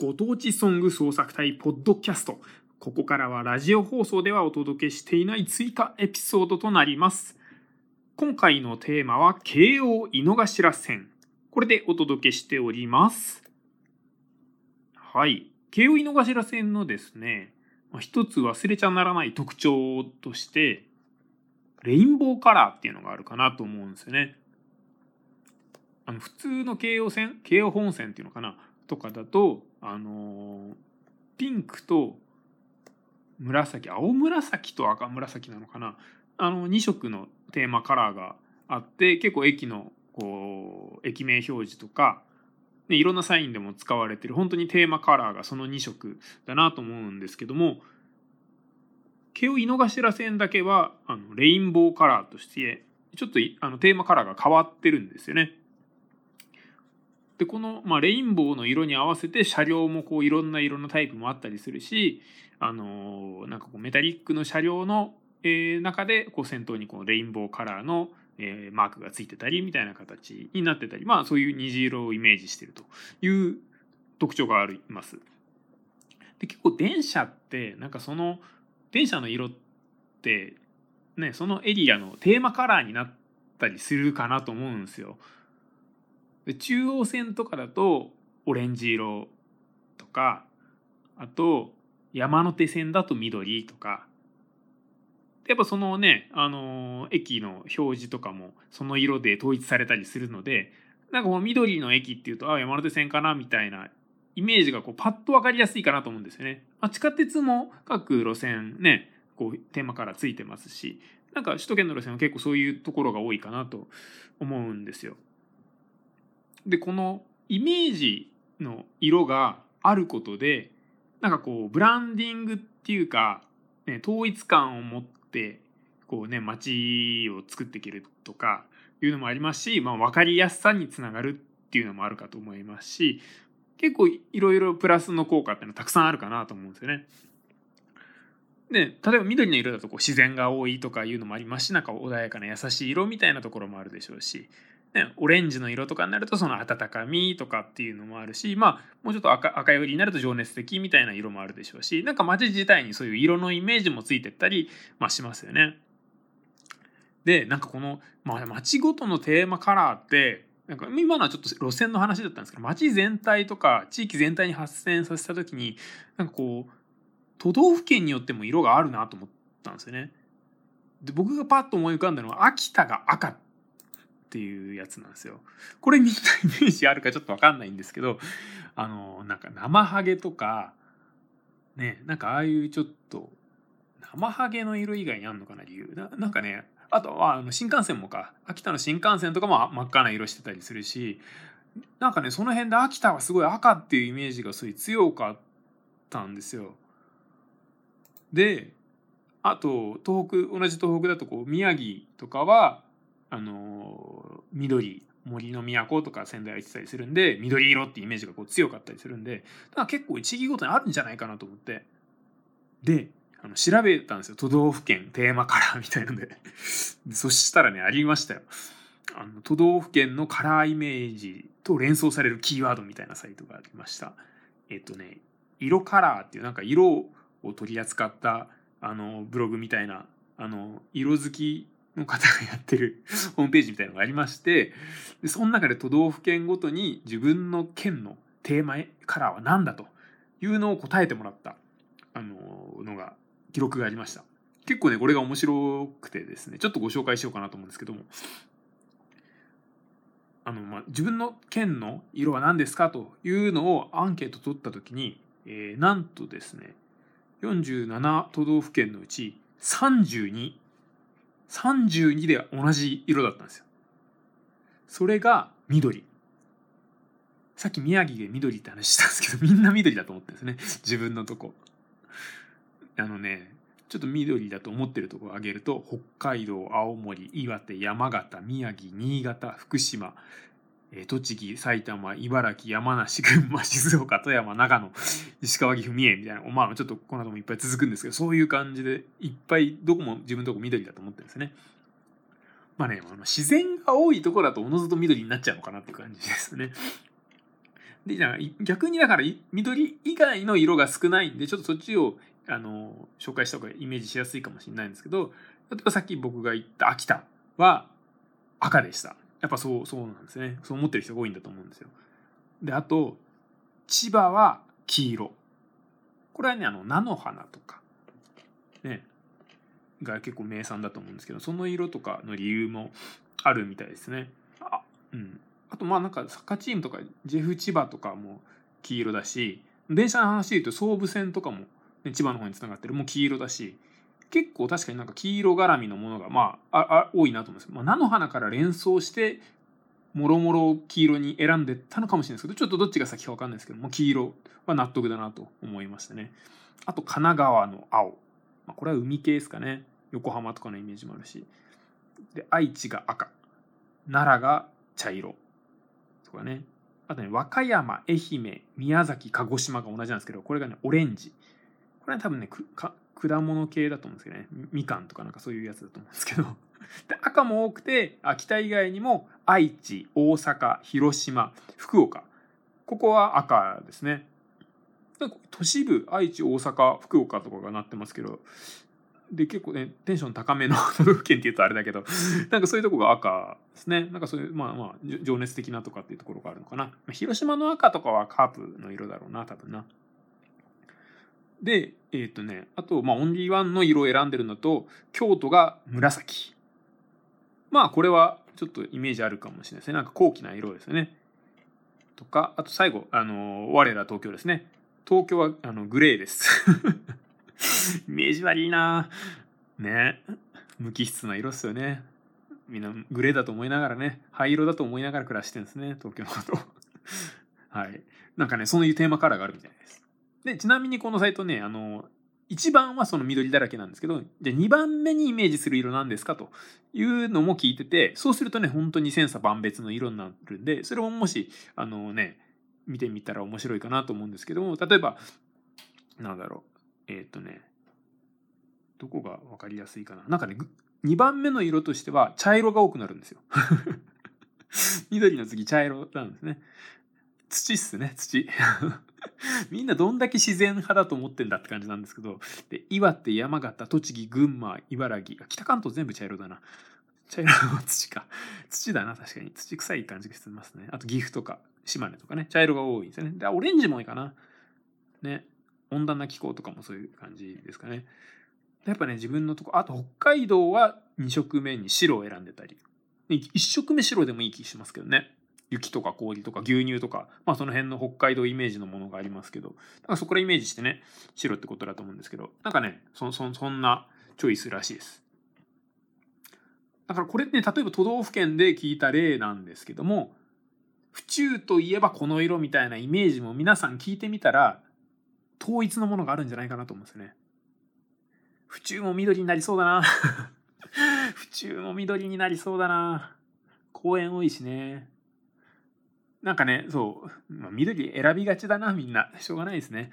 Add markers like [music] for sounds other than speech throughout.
ご当地ソング創作隊ポッドキャスト。ここからはラジオ放送ではお届けしていない追加エピソードとなります。今回のテーマは京王井の頭線。これでお届けしております。はい。京王井の頭線のですね、一つ忘れちゃならない特徴として、レインボーカラーっていうのがあるかなと思うんですよね。あの普通の京王線京王本線っていうのかなとかだとあのピンクと紫青紫と赤紫なのかな？あの2色のテーマカラーがあって結構駅のこう駅名表示とか、ね、いろんなサインでも使われてる本当にテーマカラーがその2色だなと思うんですけども京王井の頭線だけはあのレインボーカラーとしてちょっとあのテーマカラーが変わってるんですよね。でこの、まあ、レインボーの色に合わせて車両もこういろんな色のタイプもあったりするし、あのなんかこうメタリックの車両の、えー、中でこう先頭にこのレインボーカラーの、えー、マークがついてたりみたいな形になってたりまあそういう虹色をイメージしてるという特徴があります。で結構電車ってなんかその電車の色ってねそのエリアのテーマカラーになったりするかなと思うんですよ。で中央線とかだとオレンジ色とかあと山手線だと緑とかやっぱそのね、あの駅の表示とかもその色で統一されたりするのでなんかこの緑の駅っていうとあ山手線かなみたいなイメージがこうパッと分かりやすいかなと思うんですよね。まあ、地下鉄も各路線ねこうテーマからついてますしなんか首都圏の路線は結構そういうところが多いかなと思うんですよ。でこのイメージの色があることでなんかこうブランディングっていうか、ね、統一感を持ってこうね街を作っていけるとかいうのもありますし、まあ、分かりやすさにつながるっていうのもあるかと思いますし結構いろいろプラスの効果っていうのはたくさんあるかなと思うんですよね。で例えば緑の色だとこう自然が多いとかいうのもありますしなんか穏やかな優しい色みたいなところもあるでしょうしね、オレンジの色とかになるとその温かみとかっていうのもあるしまあもうちょっと赤赤寄りになると情熱的みたいな色もあるでしょうしなんか街自体にそういう色のイメージもついてったり、まあ、しますよね。でなんかこの、まあ、街ごとのテーマカラーってなんか今のはちょっと路線の話だったんですけど街全体とか地域全体に発生させた時になんかこう都道府県によっても色があるなと思ったんですよね。で僕がパッと思い浮かんだのは秋田が赤っていうやつなんですよ。これみんなイメージあるかちょっと分かんないんですけどあのなんか生ハゲとかねなんかああいうちょっと生ハゲの色以外にあんのかな理由？ななんかねあとはあの新幹線もか秋田の新幹線とかも真っ赤な色してたりするしなんかねその辺で秋田はすごい赤っていうイメージがすごい強かったんですよ。であと東北同じ東北だとこう宮城とかはあの緑森の都とか仙台は言ってたりするんで緑色ってイメージがこう強かったりするんでだから結構一義ごとにあるんじゃないかなと思って。であの調べたんですよ。都道府県テーマカラーみたいのでそしたらねありましたよ。あの都道府県のカラーイメージと連想されるキーワードみたいなサイトがありました。えっとね色カラーっていうなんか色を取り扱ったあのブログみたいなあの色好きの方がやってる [laughs] ホームページみたいなのがありましてでその中で都道府県ごとに自分の県のテーマカラーは何だというのを答えてもらったあののが記録がありました。結構ねこれが面白くてですねちょっとご紹介しようかなと思うんですけども。あの、まあ、自分の県の色は何ですかというのをアンケート取った時に、えー、なんとですね47都道府県のうち32 32で同じ色だったんですよ。それが緑。さっき宮城で緑って話したんですけど、[laughs] みんな緑だと思ってるんですね。自分のとこ。あのね、ちょっと緑だと思ってるところを挙げると、北海道、青森、岩手、山形、宮城、新潟、福島、え栃木埼玉茨城山梨群馬 [laughs] 静岡富山長野石川岐阜三重みたいなまあちょっとこの後もいっぱい続くんですけどそういう感じでいっぱいどこも自分のとこ緑だと思ってるんですね。まあね自然が多いところだとおのずと緑になっちゃうのかなって感じですね。でじゃあ逆にだから緑以外の色が少ないんでちょっとそっちをあの紹介した方がイメージしやすいかもしれないんですけど例えばさっき僕が言った秋田は赤でした。やっぱそうそうなんですね。そう思ってる人が多いんだと思うんですよ。であと千葉は黄色。これはねあの菜の花とかねが結構名産だと思うんですけどその色とかの理由もあるみたいですね。あうんあとまあなんかサッカーチームとかジェフ千葉とかも黄色だし電車の話で言うと総武線とかも、ね、千葉の方につながってるもう黄色だし結構確かになんか黄色絡みのものがまあああ多いなと思うんですまあ、菜の花から連想してもろもろ黄色に選んでたのかもしれないですけどちょっとどっちが先か分かんないですけども黄色は納得だなと思いましたね。あと神奈川の青、まあ、これは海系ですかね。横浜とかのイメージもあるし。で愛知が赤。奈良が茶色。とかね。あとね和歌山愛媛宮崎鹿児島が同じなんですけどこれがねオレンジ。これは多分ね果物系だと思うんですけどね。みかんとかなんかそういうやつだと思うんですけど。[laughs] で赤も多くて秋田以外にも愛知大阪広島福岡。ここは赤ですね。都市部愛知大阪福岡とかがなってますけど。で結構ねテンション高めの [laughs] 都道府県っていうとあれだけど。なんかそういうとこが赤ですね。なんかそういうまあまあ情熱的なとかっていうところがあるのかな。広島の赤とかはカープの色だろうな多分な。でえっ、ー、とねあとまあオンリーワンの色を選んでるのと京都が紫。まあこれはちょっとイメージあるかもしれないですね。なんか高貴な色ですよね。とかあと最後あの我ら東京ですね。東京はあのグレーです。[laughs] イメージ悪いな。ね。無機質な色っすよね。みんなグレーだと思いながらね。灰色だと思いながら暮らしてるんですね東京のこと。はい。なんかねそういうテーマカラーがあるみたいです。でちなみにこのサイトねあの1番はその緑だらけなんですけどじゃあ2番目にイメージする色なんですかというのも聞いててそうするとね本当に千差万別の色になるんでそれももしあのね見てみたら面白いかなと思うんですけども例えばなんだろうえっ、ー、とねどこが分かりやすいかな。なんかね2番目の色としては茶色が多くなるんですよ。[laughs] 緑の次茶色なんですね。土っすね土。[laughs] みんなどんだけ自然派だと思ってんだって感じなんですけどで岩手山形栃木群馬茨城北関東全部茶色だな。茶色の土か。土だな確かに。土臭い感じがしてますね。あと岐阜とか島根とかね。茶色が多いんですよね。でオレンジも多いかな。ね。温暖な気候とかもそういう感じですかね。やっぱね、自分のとこ、あと北海道は2色目に白を選んでたり、1色目白でもいい気しますけどね。雪とか氷とか牛乳とか、まあその辺の北海道イメージのものがありますけど、だからそこからイメージしてね、白ってことだと思うんですけど、なんかね、そそそんなチョイスらしいです。だからこれね、例えば都道府県で聞いた例なんですけども、府中といえばこの色みたいなイメージも皆さん聞いてみたら統一のものがあるんじゃないかなと思うんですよね。府中も緑になりそうだな。[laughs] 府中も緑になりそうだな。公園多いしね。なんかね、そう、まあ、緑選びがちだな、みんな。[laughs] しょうがないですね。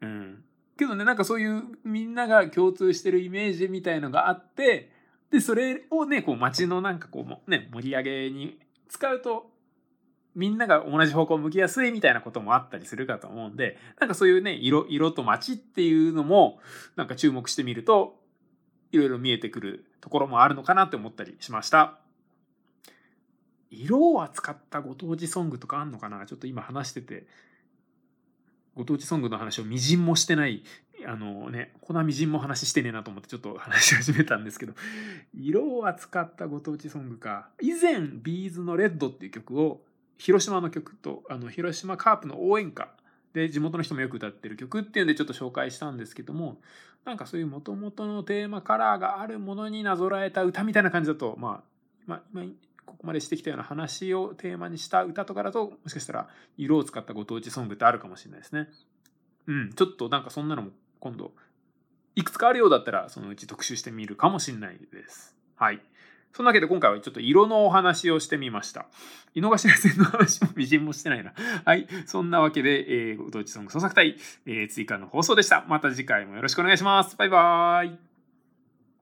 うん。けどね、なんかそういうみんなが共通してるイメージみたいのがあって、で、それをね、こう街のなんかこう、ね、盛り上げに使うとみんなが同じ方向を向きやすいみたいなこともあったりするかと思うんで、なんかそういうね、色、色と街っていうのも、なんか注目してみると、いろいろ見えてくるところもあるのかなって思ったりしました。色を扱ったご当地ソングとかあんのかな？ちょっと今話してて、ご当地ソングの話をみじんもしてない、あのね、こんなみじんも話してねえなと思ってちょっと話し始めたんですけど、色を扱ったご当地ソングか。以前、ビーズのレッドっていう曲を広島の曲とあの広島カープの応援歌で地元の人もよく歌ってる曲っていうんでちょっと紹介したんですけどもなんかそういうもともとのテーマカラーがあるものになぞらえた歌みたいな感じだとまあ、まあ、今ここまでしてきたような話をテーマにした歌とかだともしかしたら色を使ったご当地ソングってあるかもしれないですね。うん、ちょっとなんかそんなのも今度いくつかあるようだったらそのうち特集してみるかもしれないです。はい。そんなわけで今回はちょっと色のお話をしてみました。井の頭線の話も微塵もしてないな。はい。そんなわけで、えー、ご当地ソング創作隊、えー、追加の放送でした。また次回もよろしくお願いします。バイバーイ。